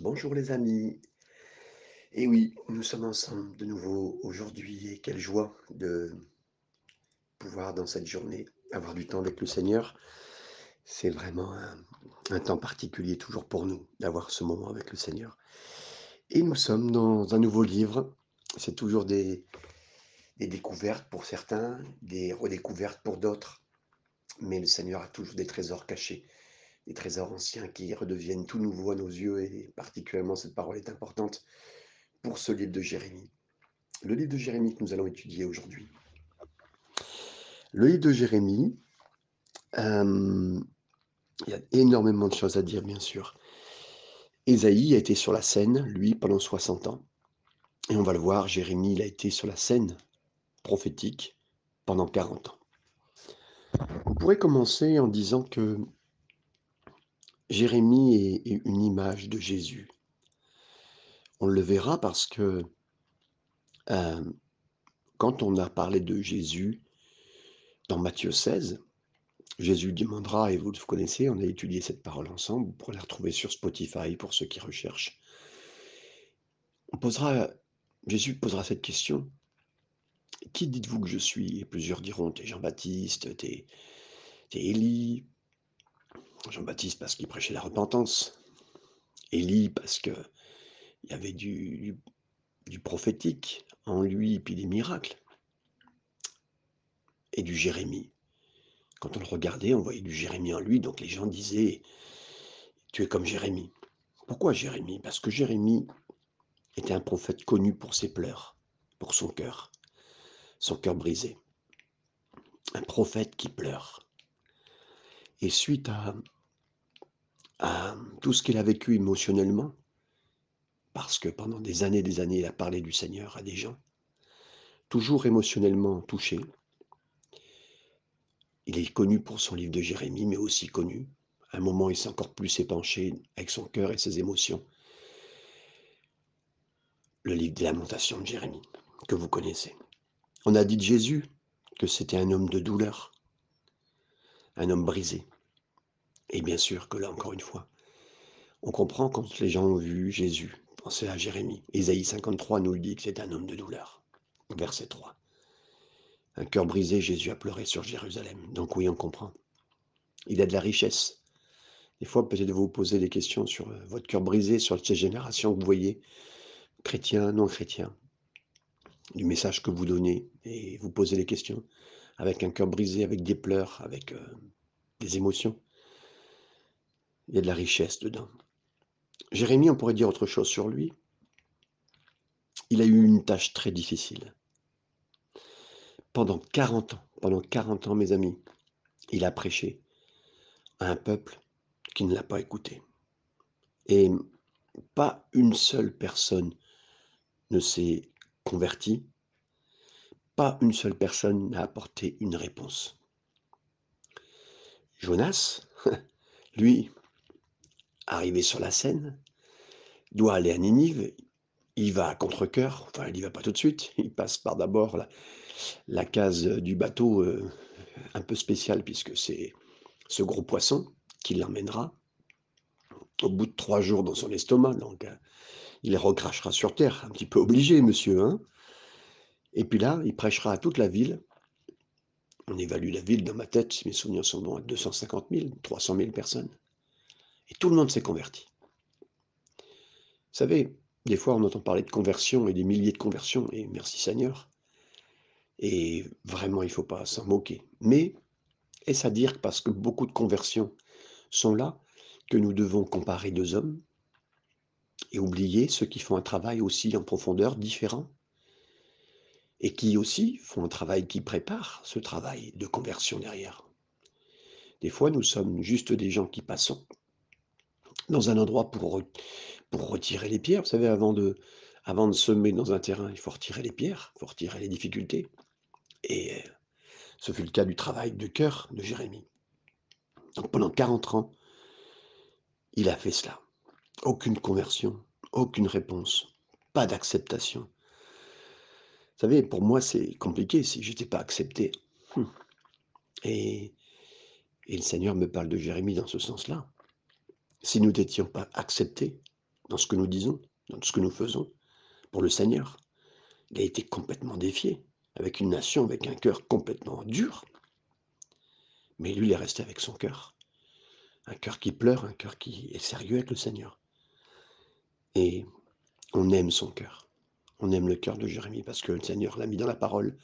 Bonjour les amis. Et oui, nous sommes ensemble de nouveau aujourd'hui et quelle joie de pouvoir dans cette journée avoir du temps avec le Seigneur. C'est vraiment un, temps particulier toujours pour nous d'avoir ce moment avec le Seigneur. Et nous sommes dans un nouveau livre. C'est toujours des découvertes pour certains, des redécouvertes pour d'autres. Mais le Seigneur a toujours des trésors cachés des trésors anciens qui redeviennent tout nouveaux à nos yeux, et particulièrement cette parole est importante pour ce livre de Jérémie. Le livre de Jérémie que nous allons étudier aujourd'hui. Le livre de Jérémie, euh, il y a énormément de choses à dire, bien sûr. Ésaïe a été sur la scène, lui, pendant 60 ans. Et on va le voir, Jérémie, il a été sur la scène prophétique pendant 40 ans. On pourrait commencer en disant que Jérémie est, une image de Jésus. On le verra parce que euh, quand on a parlé de Jésus dans Matthieu 16, Jésus demandera, et vous le connaissez, on a étudié cette parole ensemble, vous pourrez la retrouver sur Spotify pour ceux qui recherchent. On posera, Jésus posera cette question. Qui dites-vous que je suis? Et plusieurs diront, t'es Jean-Baptiste, t'es Élie, Jean-Baptiste parce qu'il prêchait la repentance. Élie parce qu'il y avait du, prophétique en lui, puis des miracles. Et du Jérémie. Quand on le regardait, on voyait du Jérémie en lui, donc les gens disaient, tu es comme Jérémie. Pourquoi Jérémie? Parce que Jérémie était un prophète connu pour ses pleurs, pour son cœur, son cœur brisé. Un prophète qui pleure. Et suite à, tout ce qu'il a vécu émotionnellement, parce que pendant des années et des années, il a parlé du Seigneur à des gens, toujours émotionnellement touché, il est connu pour son livre de Jérémie, mais aussi connu, à un moment il s'est encore plus épanché avec son cœur et ses émotions, le livre des lamentations de Jérémie, que vous connaissez. On a dit de Jésus que c'était un homme de douleur, un homme brisé. Et bien sûr que là, encore une fois, on comprend quand les gens ont vu Jésus, pensez à Jérémie. Ésaïe 53 nous le dit que c'est un homme de douleur. Verset 3. Un cœur brisé, Jésus a pleuré sur Jérusalem. Donc oui, on comprend. Il a de la richesse. Des fois, peut-être vous posez des questions sur euh, votre cœur brisé, sur ces générations que vous voyez, chrétiens, non chrétiens, du message que vous donnez, et vous posez des questions avec un cœur brisé, avec des pleurs, avec euh, des émotions. Il y a de la richesse dedans. Jérémie, on pourrait dire autre chose sur lui. Il a eu une tâche très difficile. Pendant 40 ans, pendant 40 ans, mes amis, il a prêché à un peuple qui ne l'a pas écouté. Et pas une seule personne ne s'est convertie pas une seule personne n'a apporté une réponse. Jonas, lui, arrivé sur la scène, doit aller à Ninive, il va à contre-coeur, enfin il n'y va pas tout de suite, il passe par d'abord la, case du bateau euh, un peu spéciale puisque c'est ce gros poisson qui l'emmènera. Au bout de trois jours dans son estomac, donc euh, il recrachera sur terre, un petit peu obligé monsieur, hein et puis là, il prêchera à toute la ville. On évalue la ville dans ma tête, si mes souvenirs sont bons, à 250 000, 300 000 personnes. Et tout le monde s'est converti. Vous savez, des fois on entend parler de conversion et des milliers de conversions, et merci Seigneur. Et vraiment, il ne faut pas s'en moquer. Mais est-ce à dire parce que beaucoup de conversions sont là que nous devons comparer deux hommes et oublier ceux qui font un travail aussi en profondeur différent? Et qui aussi font un travail qui prépare ce travail de conversion derrière. Des fois, nous sommes juste des gens qui passons dans un endroit pour, pour retirer les pierres. Vous savez, avant de, avant de semer dans un terrain, il faut retirer les pierres, il faut retirer les difficultés. Et euh, ce fut le cas du travail de cœur de Jérémie. Donc pendant 40 ans, il a fait cela. Aucune conversion, aucune réponse, pas d'acceptation, vous savez, pour moi, c'est compliqué si je n'étais pas accepté. Hum. Et, et le Seigneur me parle de Jérémie dans ce sens-là. Si nous n'étions pas acceptés, dans ce que nous disons, dans ce que nous faisons pour le Seigneur. Il a été complètement défié, avec une nation, avec un cœur complètement dur. Mais lui, il est resté avec son cœur. Un cœur qui pleure, un cœur qui est sérieux avec le Seigneur. Et on aime son cœur. On aime le cœur de Jérémie parce que le Seigneur l'a mis dans la parole,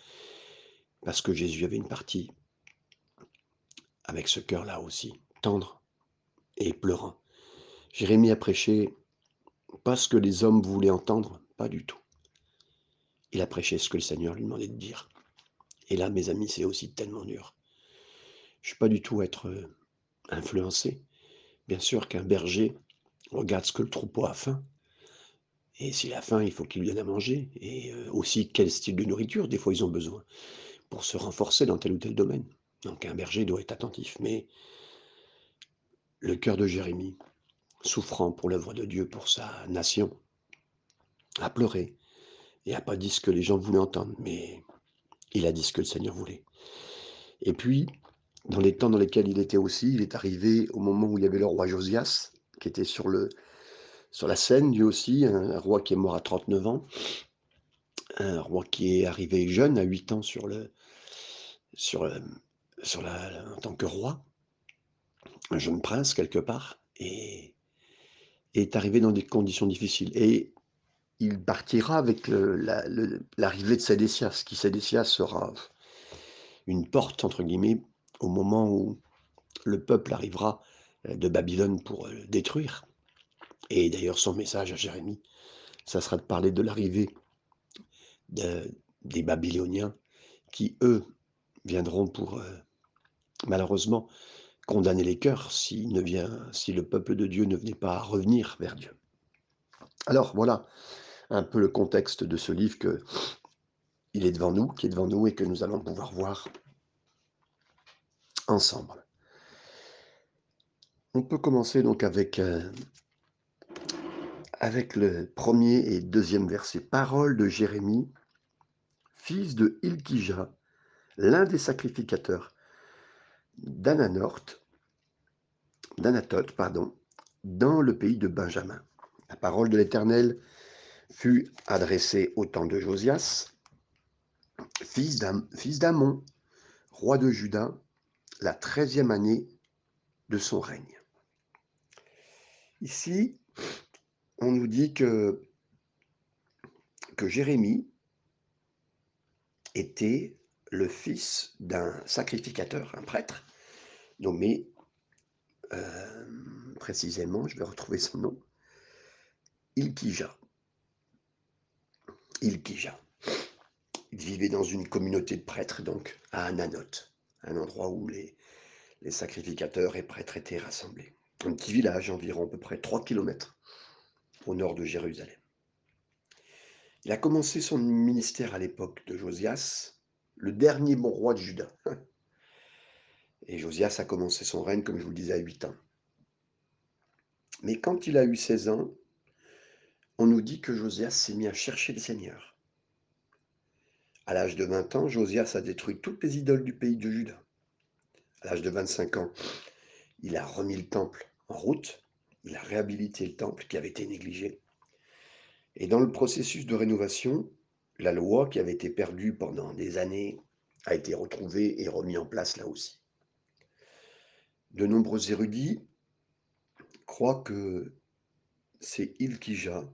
parce que Jésus avait une partie avec ce cœur-là aussi, tendre et pleurant. Jérémie a prêché pas ce que les hommes voulaient entendre, pas du tout. Il a prêché ce que le Seigneur lui demandait de dire. Et là, mes amis, c'est aussi tellement dur. Je ne suis pas du tout être euh, influencé. Bien sûr qu'un berger regarde ce que le troupeau a faim. Et s'il a faim, il faut qu'il lui donne à manger. Et euh, aussi quel style de nourriture, des fois, ils ont besoin pour se renforcer dans tel ou tel domaine. Donc un berger doit être attentif. Mais le cœur de Jérémie, souffrant pour l'œuvre de Dieu, pour sa nation, a pleuré et n'a pas dit ce que les gens voulaient entendre, mais il a dit ce que le Seigneur voulait. Et puis, dans les temps dans lesquels il était aussi, il est arrivé au moment où il y avait le roi Josias, qui était sur, le, sur la scène, lui aussi, un, roi qui est mort à 39 ans, un roi qui est arrivé jeune, à 8 ans, sur le, sur, euh, sur la, en tant que roi, un jeune prince quelque part, et, est arrivé dans des conditions difficiles. Et il partira avec l'arrivée de Sédécias, qui Sédécias sera une porte, entre guillemets, au moment où le peuple arrivera euh, de Babylone pour le détruire. Et d'ailleurs, son message à Jérémie, ça sera de parler de l'arrivée des Babyloniens qui, eux, viendront pour, euh, malheureusement, condamner les cœurs si, le peuple de Dieu ne venait pas à revenir vers Dieu. Alors voilà un peu le contexte de ce livre que il est devant nous, qui est devant nous et que nous allons pouvoir voir ensemble. On peut commencer donc avec, euh, avec le premier et deuxième verset. Parole de Jérémie, fils de Ilkija, l'un des sacrificateurs d'Ananort, d'Anatote, pardon, dans le pays de Benjamin. La parole de l'Éternel fut adressée au temps de Josias, fils d'Amon, roi de Juda, la treizième année de son règne. Ici, on nous dit que, Jérémie était le fils d'un sacrificateur, un prêtre, nommé euh, précisément, je vais retrouver son nom, Ilkija. Ilkija. Il vivait dans une communauté de prêtres, donc à Ananoth, un endroit où les, les sacrificateurs et prêtres étaient rassemblés. Un petit village, environ à peu près 3 km au nord de Jérusalem. Il a commencé son ministère à l'époque de Josias, le dernier bon roi de Juda. Et Josias a commencé son règne, comme je vous le disais, à 8 ans. Mais quand il a eu 16 ans, on nous dit que Josias s'est mis à chercher le Seigneur. À l'âge de 20 ans, Josias a détruit toutes les idoles du pays de Juda. À l'âge de 25 ans, il a remis le temple en route, il a réhabilité le temple qui avait été négligé. Et dans le processus de rénovation, la loi qui avait été perdue pendant des années a été retrouvée et remise en place là aussi. De nombreux érudits croient que c'est Ilkija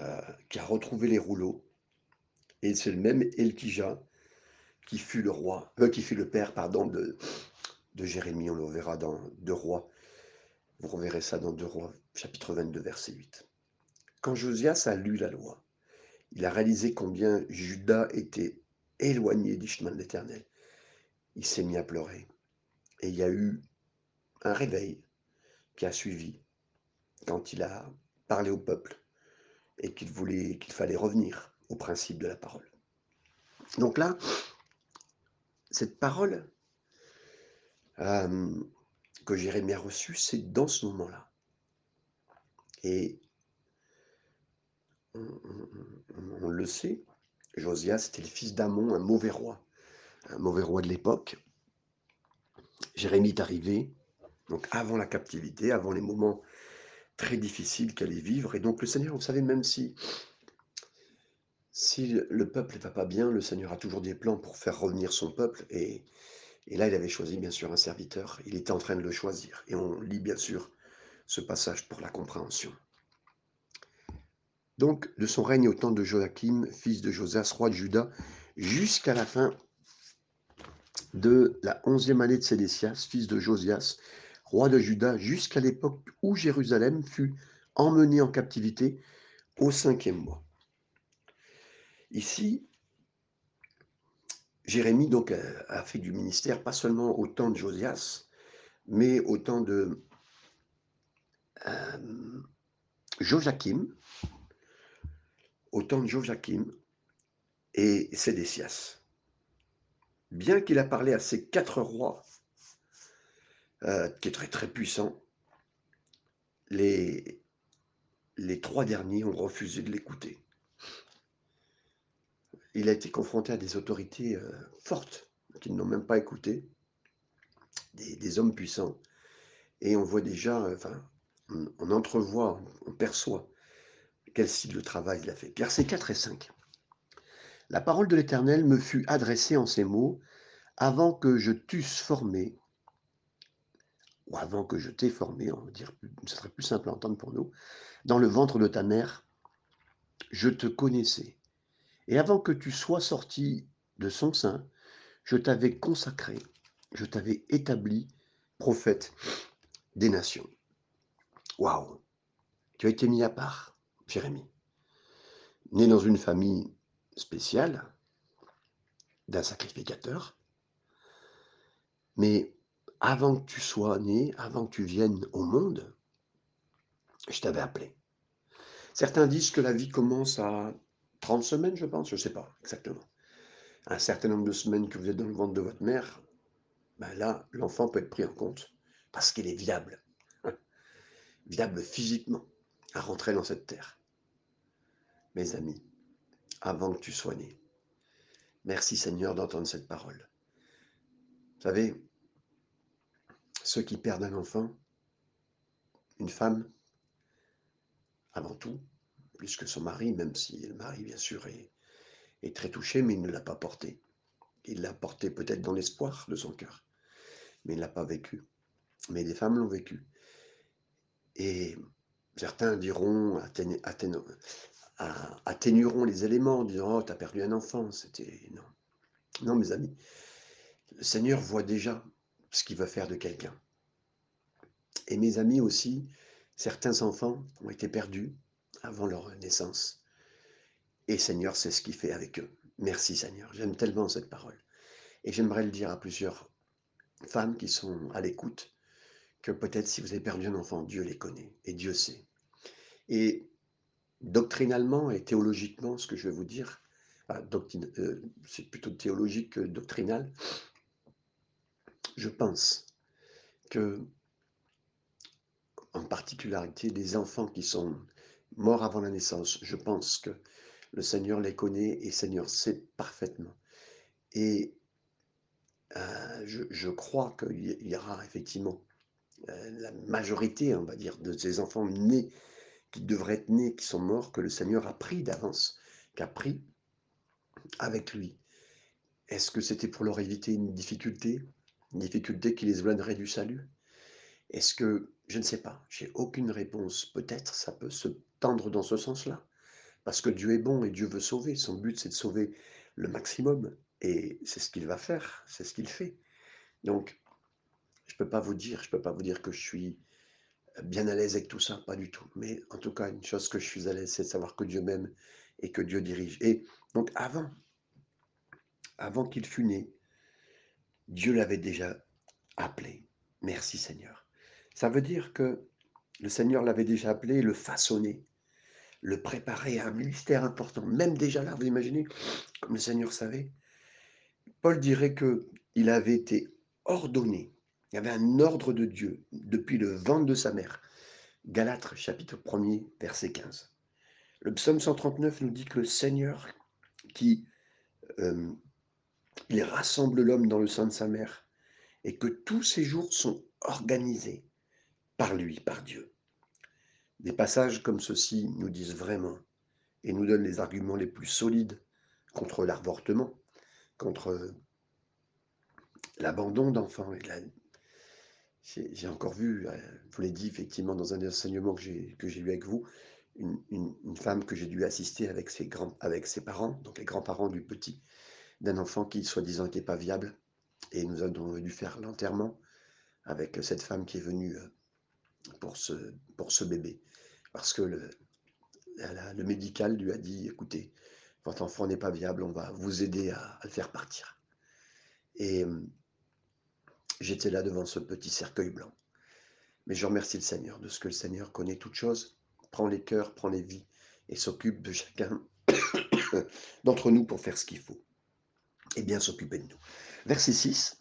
euh, qui a retrouvé les rouleaux et c'est le même Ilkija qui fut le roi, euh, qui fut le père pardon de, de Jérémie. On le verra dans Deux Rois. Vous reverrez ça dans Deux Rois, chapitre 22, verset 8. Quand Josias a lu la loi, il a réalisé combien Judas était éloigné du chemin de l'Éternel. Il s'est mis à pleurer. Et il y a eu un réveil qui a suivi quand il a parlé au peuple et qu'il voulait qu'il fallait revenir au principe de la parole. Donc là, cette parole euh, Jérémie a reçue, c'est dans ce moment-là. Et on, le sait, Josias était le fils d'Amon, un mauvais roi, un mauvais roi de l'époque. Jérémie est arrivé, donc avant la captivité, avant les moments très difficile qu'allait vivre. Et donc le Seigneur, vous savez, même si, si le peuple ne va pas bien, le Seigneur a toujours des plans pour faire revenir son peuple. Et, et là, il avait choisi bien sûr un serviteur. Il était en train de le choisir. Et on lit bien sûr ce passage pour la compréhension. Donc, de son règne au temps de Joachim, fils de Josias, roi de Juda, jusqu'à la fin de la onzième année de Sédécias, fils de Josias, roi de Juda, jusqu'à l'époque où Jérusalem fut emmenée en captivité au cinquième mois. Ici, Jérémie a fait du ministère pas seulement au temps de Josias, mais au temps de euh, Joachim, de Joachim et Sédécias. Bien qu'il a parlé à ces quatre rois, euh, qui étaient très, très puissants, les, les trois derniers ont refusé de l'écouter. Il a été confronté à des autorités euh, fortes qui ne l'ont même pas écouté, des, hommes puissants. Et on voit déjà, euh, enfin, on, entrevoit, on perçoit quel style de travail il a fait. Versets 4 et 5. La parole de l'Éternel me fut adressée en ces mots, avant que je t'eusse formé, ou avant que je t'ai formé, on va dire, ce serait plus simple à entendre pour nous, dans le ventre de ta mère, je te connaissais. Et avant que tu sois sorti de son sein, je t'avais consacré, je t'avais établi prophète des nations. Waouh Tu as été mis à part, Jérémie. Né dans une famille spéciale, d'un sacrificateur, mais avant que tu sois né, avant que tu viennes au monde, je t'avais appelé. Certains disent que la vie commence à 30 semaines, je pense, je ne sais pas exactement. Un certain nombre de semaines que vous êtes dans le ventre de votre mère, ben là, l'enfant peut être pris en compte parce qu'il est viable viable physiquement à rentrer dans cette terre. Mes amis, avant que tu sois né, merci Seigneur d'entendre cette parole. Vous savez, ceux qui perdent un enfant, une femme, avant tout, plus que son mari, même si le mari, bien sûr, est, très touché, mais il ne l'a pas porté. Il l'a porté peut-être dans l'espoir de son cœur, mais il ne l'a pas vécu. Mais les femmes l'ont vécu. Et certains diront, atténueront les éléments en disant Oh, tu as perdu un enfant. C'était. Non. Non, mes amis. Le Seigneur voit déjà ce qu'il va faire de quelqu'un. Et mes amis aussi, certains enfants ont été perdus avant leur naissance. Et Seigneur sait ce qu'il fait avec eux. Merci Seigneur. J'aime tellement cette parole. Et j'aimerais le dire à plusieurs femmes qui sont à l'écoute que peut-être si vous avez perdu un enfant, Dieu les connaît et Dieu sait. Et doctrinalement et théologiquement, ce que je vais vous dire, euh, c'est plutôt théologique que doctrinal, je pense que, en particularité, des enfants qui sont morts avant la naissance, je pense que le Seigneur les connaît et le Seigneur sait parfaitement. Et euh, je, crois qu'il y aura effectivement euh, la majorité, on va dire, de ces enfants nés, qui devraient être nés, qui sont morts, que le Seigneur a pris d'avance, qu'a pris avec lui. Est-ce que c'était pour leur éviter une difficulté, une difficulté qui les éloignerait du salut? Est-ce que, je ne sais pas, j'ai aucune réponse. Peut-être ça peut se tendre dans ce sens-là, parce que Dieu est bon et Dieu veut sauver. Son but, c'est de sauver le maximum, et c'est ce qu'il va faire, c'est ce qu'il fait. Donc, je peux pas vous dire, je peux pas vous dire que je suis bien à l'aise avec tout ça, pas du tout. Mais en tout cas, une chose que je suis à l'aise, c'est de savoir que Dieu m'aime et que Dieu dirige. Et donc avant, avant qu'il fût né, Dieu l'avait déjà appelé. Merci Seigneur. Ça veut dire que le Seigneur l'avait déjà appelé, le façonné, le préparer à un ministère important. Même déjà là, vous imaginez, comme le Seigneur savait, Paul dirait que il avait été ordonné il y avait un ordre de Dieu depuis le ventre de sa mère. Galates chapitre 1er, verset 15. Le psaume 139 nous dit que le Seigneur, qui euh, rassemble l'homme dans le sein de sa mère, et que tous ses jours sont organisés par lui, par Dieu. Des passages comme ceux-ci nous disent vraiment et nous donnent les arguments les plus solides contre l'avortement, contre l'abandon d'enfants j'ai encore vu, euh, je vous l'ai dit effectivement dans un enseignement que j'ai eu avec vous, une femme que j'ai dû assister avec ses grands avec ses parents, donc les grands-parents du petit, d'un enfant qui soi-disant était pas viable et nous avons dû faire l'enterrement avec cette femme qui est venue, heu, pour ce pour ce bébé. Parce que le le médical lui a dit: «Écoutez, votre enfant n'est pas viable, on va vous aider à le faire partir» et hem j'étais là devant ce petit cercueil blanc. Mais je remercie le Seigneur de ce que le Seigneur connaît toutes choses, prend les cœurs, prend les vies et s'occupe de chacun d'entre nous pour faire ce qu'il faut et bien s'occuper de nous. Verset 6.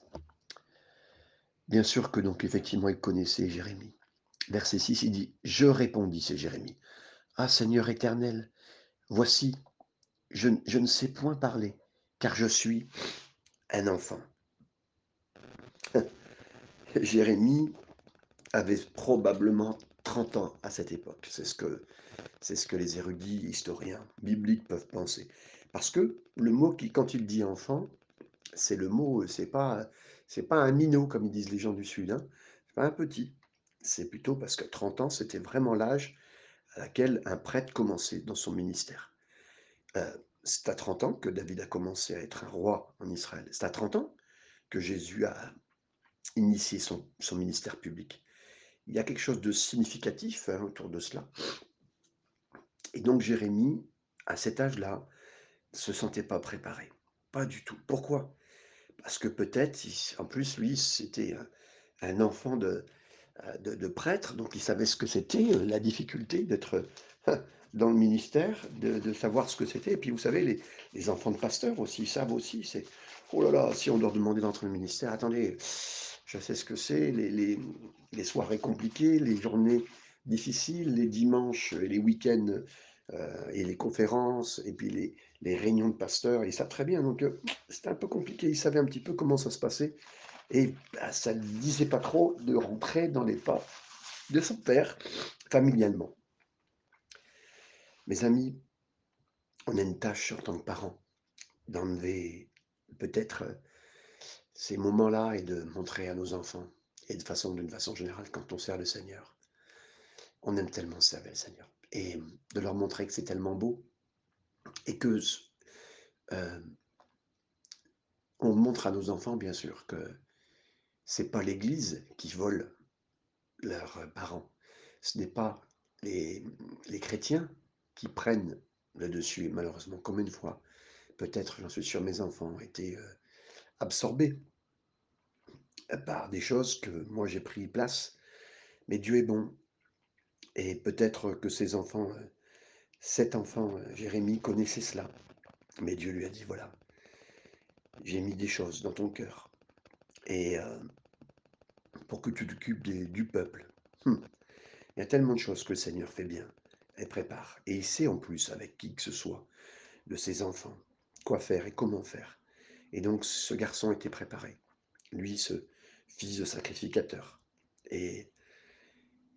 Bien sûr que donc effectivement il connaissait Jérémie. Verset 6, il dit Je répondis, c'est Jérémie. Ah Seigneur éternel, voici, je, je ne sais point parler, car je suis un enfant. Jérémie avait probablement 30 ans à cette époque. C'est ce que, ce que les érudits historiens bibliques peuvent penser. Parce que le mot qui, quand il dit enfant, c'est le mot, c'est pas, pas un minot comme ils disent les gens du Sud. Hein. C'est pas un petit. C'est plutôt parce que 30 ans, c'était vraiment l'âge à laquelle un prêtre commençait dans son ministère. Euh, c'est à 30 ans que David a commencé à être un roi en Israël. C'est à 30 ans que Jésus a initié son, ministère public. Il y a quelque chose de significatif hein, autour de cela. Et donc Jérémie, à cet âge-là, ne se sentait pas préparé. Pas du tout. Pourquoi? Parce que peut-être, en plus, lui, c'était un enfant de, de, de, prêtre, donc il savait ce que c'était, la difficulté d'être dans le ministère, de, de, savoir ce que c'était. Et puis, vous savez, les, les enfants de pasteurs aussi, ils savent aussi. C'est, oh là là, si on leur demandait d'entrer dans le ministère, attendez, je sais ce que c'est, les, les, les, soirées compliquées, les journées difficiles, les dimanches et les week-ends euh, et les conférences, et puis les, les réunions de pasteurs, ils savent très bien. Donc, euh, c'était un peu compliqué, ils savaient un petit peu comment ça se passait. Et bah, ça ne disait pas trop de rentrer dans les pas de son père, familialement. Mes amis, on a une tâche en tant que parents d'enlever peut-être ces moments-là et de montrer à nos enfants, et de façon, d'une façon générale, quand on sert le Seigneur, on aime tellement servir le Seigneur. Et de leur montrer que c'est tellement beau et que euh, on montre à nos enfants, bien sûr, que c'est pas l'Église qui vole leurs parents. Ce n'est pas les, chrétiens qui prennent le dessus. Malheureusement, combien de fois, peut-être, j'en suis sûr, mes enfants ont été euh, absorbés par des choses que moi j'ai pris place. Mais Dieu est bon. Et peut-être que ces enfants, euh, cet enfant, euh, Jérémie, connaissait cela. Mais Dieu lui a dit, voilà, j'ai mis des choses dans ton cœur. Et euh, pour que tu t'occupes du peuple. Hum. Il y a tellement de choses que le Seigneur fait bien et prépare. Et il sait en plus, avec qui que ce soit, de ses enfants, quoi faire et comment faire. Et donc ce garçon était préparé. Lui, ce fils de sacrificateur. Et,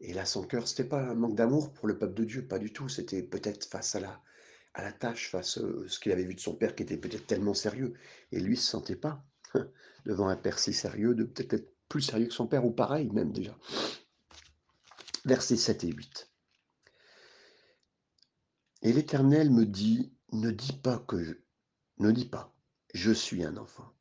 et là, son cœur, c'était pas un manque d'amour pour le peuple de Dieu, pas du tout. C'était peut-être face à la, à la tâche, face à ce qu'il avait vu de son père qui était peut-être tellement sérieux. Et lui, se sentait pas devant un père si sérieux, de peut-être plus sérieux que son père, ou pareil même déjà. Versets 7 et 8. Et l'Éternel me dit, ne dis pas que je, ne dis pas, je suis un enfant,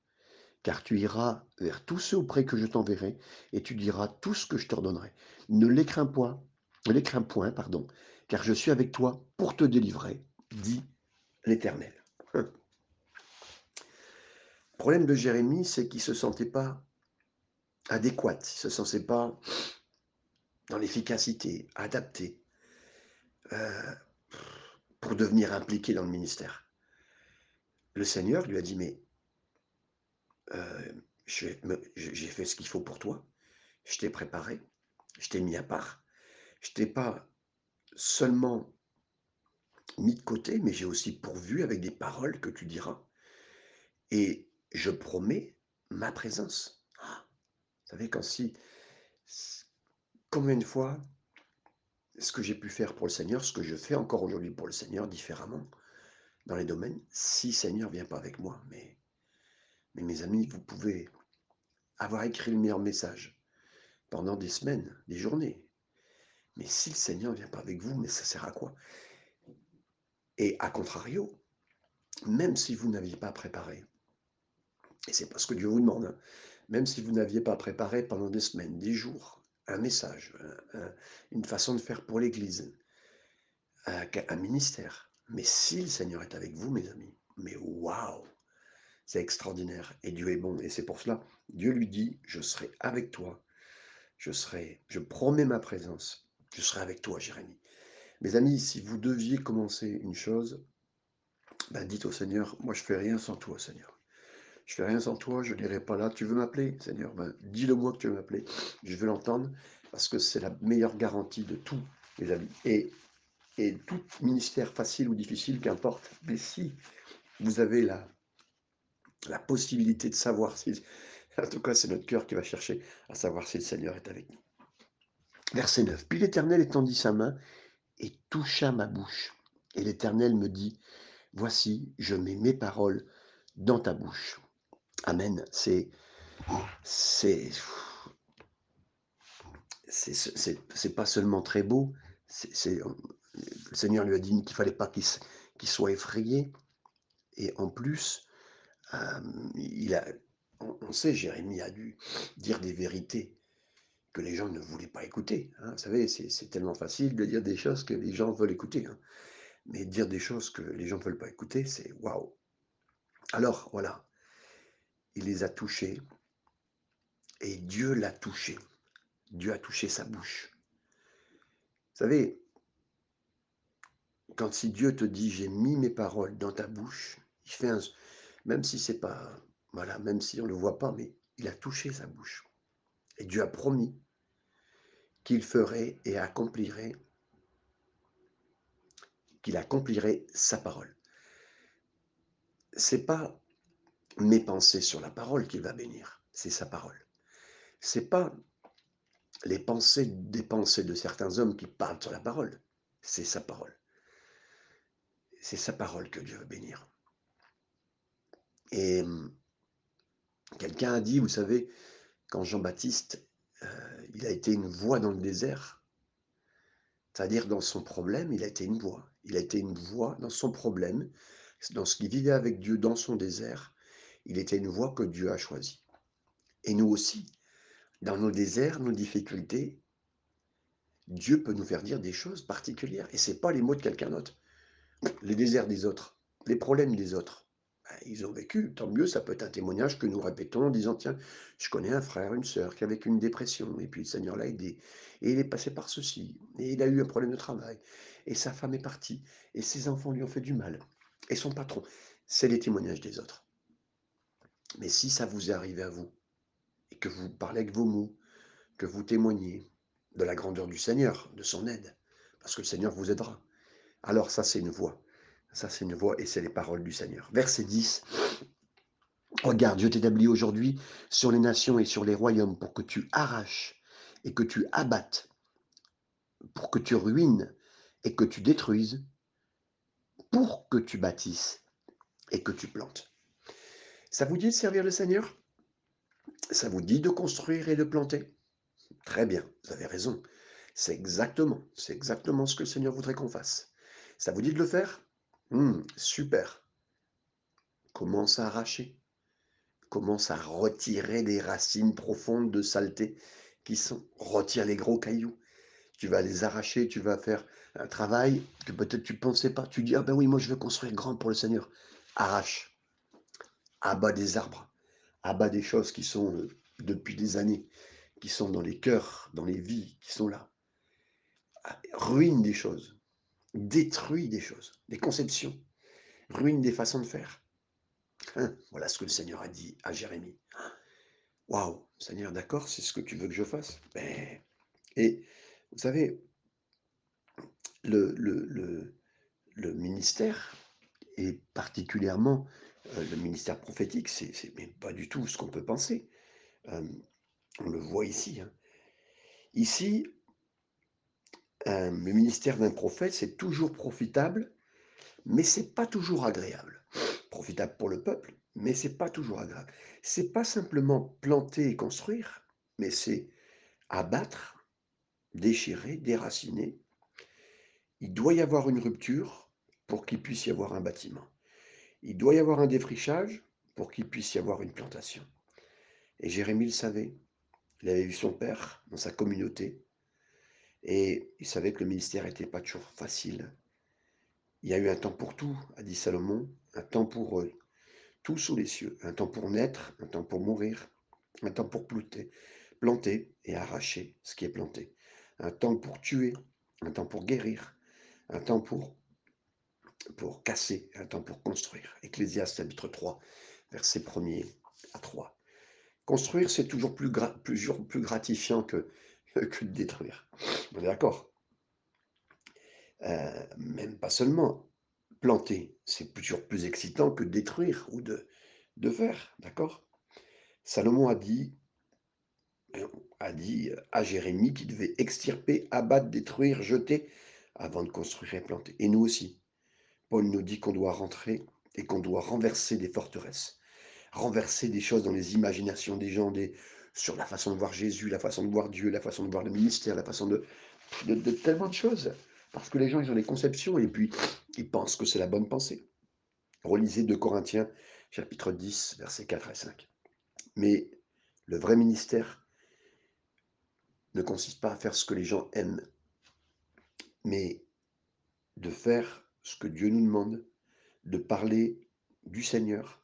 car tu iras vers tous ceux auprès que je t'enverrai, et tu diras tout ce que je t'ordonnerai. Ne les crains point, ne les crains point, pardon, car je suis avec toi pour te délivrer, dit l'Éternel. Le problème de Jérémie, c'est qu'il ne se sentait pas adéquat, il ne se sentait pas dans l'efficacité, adapté. Euh, pour devenir impliqué dans le ministère. Le Seigneur lui a dit, mais euh, j'ai fait ce qu'il faut pour toi, je t'ai préparé, je t'ai mis à part, je t'ai pas seulement mis de côté, mais j'ai aussi pourvu avec des paroles que tu diras. Et je promets ma présence. Ah, vous savez, quand si, combien de fois ce que j'ai pu faire pour le Seigneur, ce que je fais encore aujourd'hui pour le Seigneur différemment dans les domaines, si Seigneur vient pas avec moi, mais, mais mes amis, vous pouvez avoir écrit le meilleur message pendant des semaines, des journées. Mais si le Seigneur vient pas avec vous, mais ça sert à quoi? Et à contrario, même si vous n'aviez pas préparé, et c'est pas ce que Dieu vous demande, hein, même si vous n'aviez pas préparé pendant des semaines, des jours, un message, une façon de faire pour l'Église, un ministère. Mais si le Seigneur est avec vous, mes amis, mais waouh, c'est extraordinaire. Et Dieu est bon. Et c'est pour cela, Dieu lui dit, je serai avec toi. Je serai, je promets ma présence. Je serai avec toi, Jérémie. Mes amis, si vous deviez commencer une chose, ben dites au Seigneur, moi je fais rien sans toi, Seigneur. Je fais rien sans toi, je n'irai pas là. Tu veux m'appeler, Seigneur? Ben, Dis-le moi que tu veux m'appeler. Je veux l'entendre parce que c'est la meilleure garantie de tout, mes amis. Et, et tout ministère facile ou difficile, qu'importe. Mais si vous avez la, la possibilité de savoir si, en tout cas c'est notre cœur qui va chercher à savoir si le Seigneur est avec nous. Verset 9. Puis l'Éternel étendit sa main et toucha ma bouche. Et l'Éternel me dit, voici, je mets mes paroles dans ta bouche. Amen. C'est c'est c'est pas seulement très beau. C'est le Seigneur lui a dit qu'il fallait pas qu'il soit effrayé. Et en plus, euh, il a, on, sait, Jérémie a dû dire des vérités que les gens ne voulaient pas écouter. Hein. Vous savez, c'est tellement facile de dire des choses que les gens veulent écouter. Hein. Mais dire des choses que les gens ne veulent pas écouter, c'est waouh. Alors, voilà, il les a touchés et Dieu l'a touché. Dieu a touché sa bouche. Vous savez, quand si Dieu te dit j'ai mis mes paroles dans ta bouche, il fait un, même si c'est pas, voilà, même si on ne le voit pas, mais il a touché sa bouche. Et Dieu a promis qu'il ferait et accomplirait, qu'il accomplirait sa parole. C'est pas mes pensées sur la parole qu'il va bénir, c'est sa parole. C'est pas les pensées des pensées de certains hommes qui parlent sur la parole, c'est sa parole. C'est sa parole que Dieu veut bénir. Et hum, quelqu'un a dit, vous savez, quand Jean-Baptiste, euh, il a été une voix dans le désert, c'est-à-dire dans son problème, il a été une voix. Il a été une voix dans son problème, dans ce qu'il vivait avec Dieu dans son désert, il était une voix que Dieu a choisie. Et nous aussi, dans nos déserts, nos difficultés, Dieu peut nous faire dire des choses particulières. Et ce n'est pas les mots de quelqu'un d'autre. Les déserts des autres, les problèmes des autres. Ben, ils ont vécu, tant mieux, ça peut être un témoignage que nous répétons en disant, tiens, je connais un frère, une sœur qui a vécu une dépression, et puis le Seigneur l'a aidé, et il est passé par ceci, et il a eu un problème de travail, et sa femme est partie, et ses enfants lui ont fait du mal, et son patron. C'est les témoignages des autres. Mais si ça vous est arrivé à vous, et que vous parlez avec vos mots, que vous témoignez de la grandeur du Seigneur, de son aide, parce que le Seigneur vous aidera, alors ça c'est une voix. Ça c'est une voix et c'est les paroles du Seigneur. Verset 10. Regarde, je t'établis aujourd'hui sur les nations et sur les royaumes pour que tu arraches et que tu abattes, pour que tu ruines et que tu détruises, pour que tu bâtisses et que tu plantes. Ça vous dit de servir le Seigneur? Ça vous dit de construire et de planter? Très bien, vous avez raison. C'est exactement, c'est exactement ce que le Seigneur voudrait qu'on fasse. Ça vous dit de le faire? Hmm, Super. Commence à arracher. Commence à retirer des racines profondes de saleté qui sont. Retire les gros cailloux? Tu vas les arracher, tu vas faire un travail que peut-être tu ne pensais pas. Tu dis, ah ben oui, moi je veux construire grand pour le Seigneur. Arrache abat des arbres, abat des choses qui sont euh, depuis des années, qui sont dans les cœurs, dans les vies, qui sont là. Ah, ruine des choses, détruit des choses, des conceptions, ruine des façons de faire. Hein, voilà ce que le Seigneur a dit à Jérémie. Waouh, Seigneur, d'accord, c'est ce que tu veux que je fasse. Et vous savez, le ministère, et particulièrement euh, le ministère prophétique, c'est pas du tout ce qu'on peut penser. Euh, on le voit ici. Hein. Ici, Heu, le ministère d'un prophète, c'est toujours profitable, mais c'est pas toujours agréable. Profitable pour le peuple, mais c'est pas toujours agréable. C'est pas simplement planter et construire, mais c'est abattre, déchirer, déraciner. Il doit y avoir une rupture pour qu'il puisse y avoir un bâtiment. Il doit y avoir un défrichage pour qu'il puisse y avoir une plantation. Et Jérémie le savait. Il avait vu son père dans sa communauté et il savait que le ministère n'était pas toujours facile. Il y a eu un temps pour tout, a dit Salomon, un temps pour euh, tout sous les cieux, un temps pour naître, un temps pour mourir, un temps pour planter, planter et arracher ce qui est planté, un temps pour tuer, un temps pour guérir, un temps pour, pour casser, un temps pour construire. Ecclésiaste chapitre 3, versets 1er à 3. Construire, c'est toujours plus, gratifiant que, de détruire. On est d'accord? Euh, Même pas seulement. Planter, c'est toujours plus excitant que détruire ou de, de faire, d'accord? Salomon a dit, euh, a dit à Jérémie qu'il devait extirper, abattre, détruire, jeter avant de construire et planter. Et nous aussi. Paul nous dit qu'on doit rentrer et qu'on doit renverser des forteresses renverser des choses dans les imaginations des gens, des, sur la façon de voir Jésus, la façon de voir Dieu, la façon de voir le ministère, la façon de, de, tellement de choses. Parce que les gens, ils ont des conceptions et puis ils pensent que c'est la bonne pensée. Relisez 2 Corinthiens, chapitre 10, versets 4 à 5. Mais le vrai ministère ne consiste pas à faire ce que les gens aiment, mais de faire ce que Dieu nous demande, de parler du Seigneur,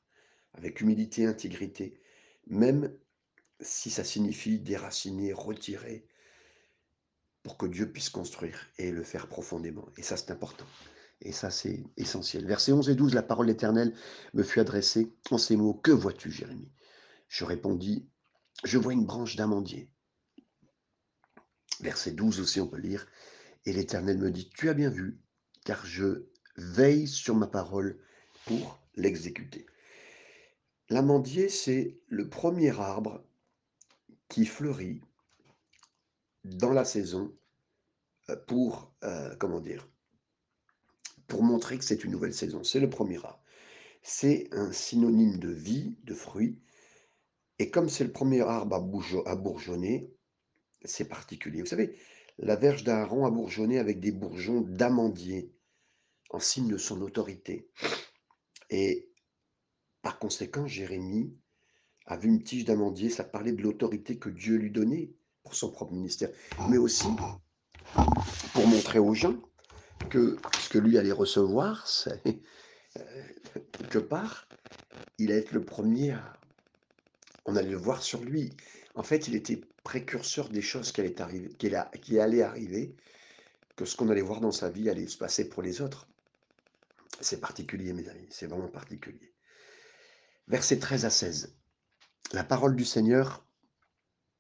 avec humilité et intégrité, même si ça signifie déraciner, retirer, pour que Dieu puisse construire et le faire profondément. Et ça, c'est important. Et ça, c'est essentiel. Versets 11 et 12, la parole éternelle me fut adressée en ces mots. Que vois-tu, Jérémie? Je répondis, je vois une branche d'amandier. Verset 12 aussi, on peut lire. Et l'Éternel me dit, tu as bien vu, car je veille sur ma parole pour l'exécuter. L'amandier, c'est le premier arbre qui fleurit dans la saison euh, pour, euh, comment dire, pour montrer que c'est une nouvelle saison. C'est le premier arbre. C'est un synonyme de vie, de fruits. Et comme c'est le premier arbre à, bourgeonner, c'est particulier. Vous savez, la verge d'Aaron a bourgeonné avec des bourgeons d'amandier, signe de son autorité. Et par conséquent, Jérémie a vu une tige d'amandier, ça parlait de l'autorité que Dieu lui donnait pour son propre ministère, mais aussi pour montrer aux gens que ce que lui allait recevoir, c'est euh, que part, il allait être le premier à... On allait le voir sur lui. En fait, il était précurseur des choses qui allaient arriver, que ce qu'on allait voir dans sa vie allait se passer pour les autres. C'est particulier, mes amis, c'est vraiment particulier versets 13 à 16. La parole du Seigneur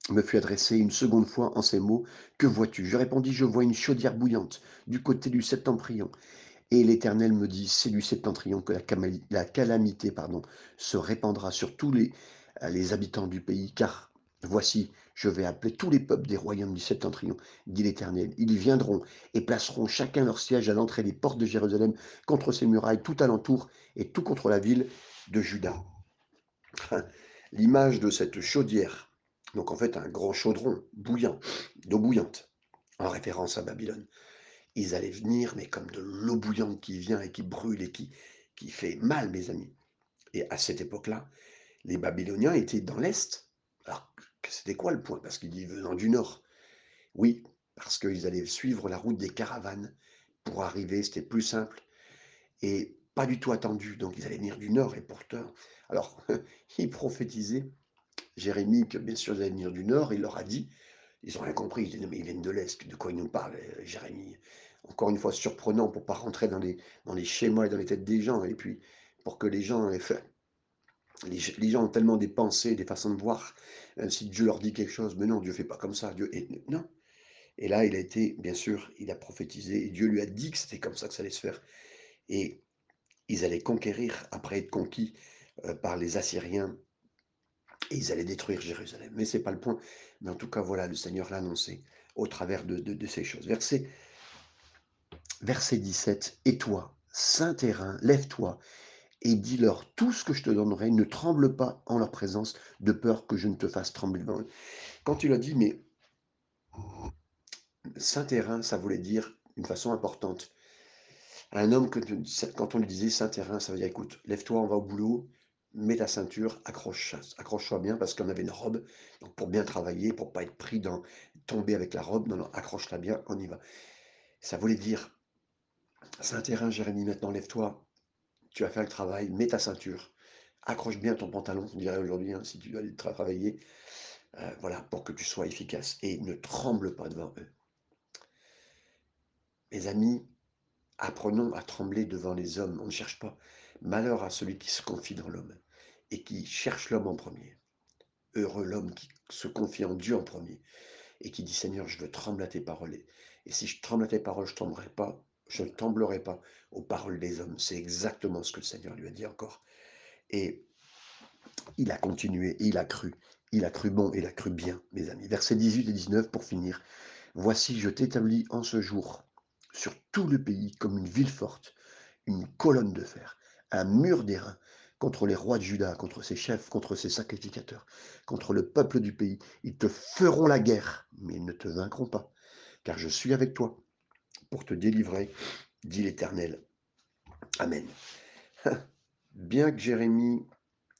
me fut adressée une seconde fois en ces mots. Que vois-tu? Je répondis, je vois une chaudière bouillante du côté du septentrion. Et l'Éternel me dit, c'est du septentrion que la, calamité pardon, se répandra sur tous les, les habitants du pays, car voici, je vais appeler tous les peuples des royaumes du septentrion, dit l'Éternel. Ils viendront et placeront chacun leur siège à l'entrée des portes de Jérusalem, contre ses murailles, tout alentour, et tout contre la ville de Juda l'image de cette chaudière, donc en fait un grand chaudron bouillant, d'eau bouillante, en référence à Babylone. Ils allaient venir, mais comme de l'eau bouillante qui vient et qui brûle et qui, qui fait mal, mes amis. Et à cette époque-là, les Babyloniens étaient dans l'Est. Alors, c'était quoi le point? Parce qu'ils disaient venant du Nord. Oui, parce qu'ils allaient suivre la route des caravanes pour arriver, c'était plus simple. Et pas du tout attendu, donc ils allaient venir du Nord, et pourtant, alors, il prophétisait, Jérémie, que bien sûr ils allaient venir du Nord, il leur a dit, ils n'ont rien compris, ils disaient, mais ils viennent de l'Est, de quoi ils nous parlent, euh, Jérémie? Encore une fois, surprenant pour pas rentrer dans les, dans les schémas et dans les têtes des gens, et puis pour que les gens aient fait, les, gens ont tellement des pensées, des façons de voir, même si Dieu leur dit quelque chose, mais non, Dieu fait pas comme ça, Dieu, et, non. Et là, il a été, bien sûr, il a prophétisé, et Dieu lui a dit que c'était comme ça que ça allait se faire. Et ils allaient conquérir après être conquis euh, par les Assyriens et ils allaient détruire Jérusalem. Mais ce n'est pas le point. Mais en tout cas, voilà, le Seigneur l'a annoncé. au travers de de de ces choses. Verset verset 17: «Et toi, saint terrain, lève-toi et dis-leur tout ce que je te donnerai, ne tremble pas en leur présence, de peur que je ne te fasse trembler devant eux». Quand il a dit, mais saint terrain, ça voulait dire d'une façon importante un homme quand on lui disait: «Saint terrain», ça veut dire: «Écoute, lève-toi, on va au boulot, mets ta ceinture, accroche accroche-toi bien» parce qu'on avait une robe, pour bien travailler, pour pas être pris dans tomber avec la robe, non, non, accroche-la bien, on y va. Ça voulait dire: «Saint terrain, Jérémie, maintenant lève-toi, tu vas faire le travail, mets ta ceinture, accroche bien ton pantalon», on dirait aujourd'hui, hein, si tu dois aller tra travailler, heu, voilà, pour que tu sois efficace et ne tremble pas devant eux. Mes amis, apprenons à trembler devant les hommes, on ne cherche pas. Malheur à celui qui se confie dans l'homme et qui cherche l'homme en premier. Heureux l'homme qui se confie en Dieu en premier et qui dit: «Seigneur, je veux trembler à tes paroles et si je tremble à tes paroles, je tremblerai pas je ne tremblerai pas aux paroles des hommes». C'est exactement ce que le Seigneur lui a dit encore et il a continué il a cru. Il a cru bon, il a cru bien, mes amis. Versets 18 et 19 pour finir. «Voici, je t'établis en ce jour sur tout le pays comme une ville forte, une colonne de fer, un mur d'airain contre les rois de Juda, contre ses chefs, contre ses sacrificateurs, contre le peuple du pays. Ils te feront la guerre, mais ils ne te vaincront pas, car je suis avec toi pour te délivrer, dit l'Éternel. Amen. Bien que Jérémie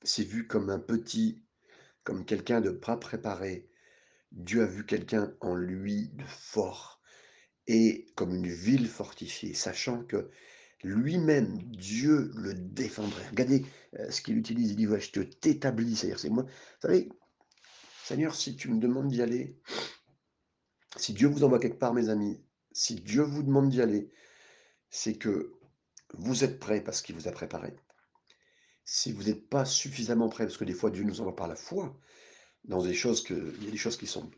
s'est vu comme un petit, comme quelqu'un de pas préparé, Dieu a vu quelqu'un en lui de fort et comme une ville fortifiée, sachant que lui-même, Dieu le défendrait. Regardez euh, ce qu'il utilise, il dit, ouais, je te t'établis, c'est-à-dire c'est moi. Vous savez, Seigneur, si tu me demandes d'y aller, si Dieu vous envoie quelque part, mes amis, si Dieu vous demande d'y aller, c'est que vous êtes prêts parce qu'il vous a préparé. Si vous n'êtes pas suffisamment prêts, parce que des fois Dieu nous envoie par la foi, dans des choses il y a des choses qui sont,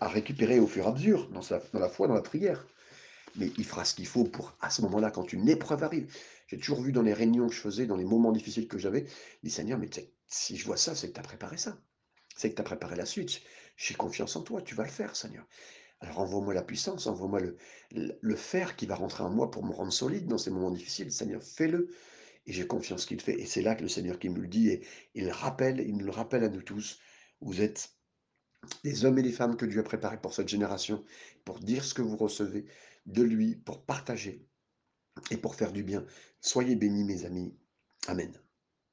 à récupérer au fur et à mesure, dans, la foi, dans la prière. Mais il fera ce qu'il faut pour, à ce moment-là, quand une épreuve arrive. J'ai toujours vu dans les réunions que je faisais, dans les moments difficiles que j'avais, dit Seigneur, mais si je vois ça, c'est que tu as préparé ça. C'est que tu as préparé la suite. J'ai confiance en toi, tu vas le faire, Seigneur. Alors envoie-moi la puissance, envoie-moi le, fer qui va rentrer en moi pour me rendre solide dans ces moments difficiles. Seigneur, fais-le. Et j'ai confiance qu'il fait. Et c'est là que le Seigneur qui me le dit, et il rappelle, il nous le rappelle à nous tous. Vous êtes des hommes et des femmes que Dieu a préparés pour cette génération, pour dire ce que vous recevez de lui, pour partager et pour faire du bien. Soyez bénis, mes amis. Amen.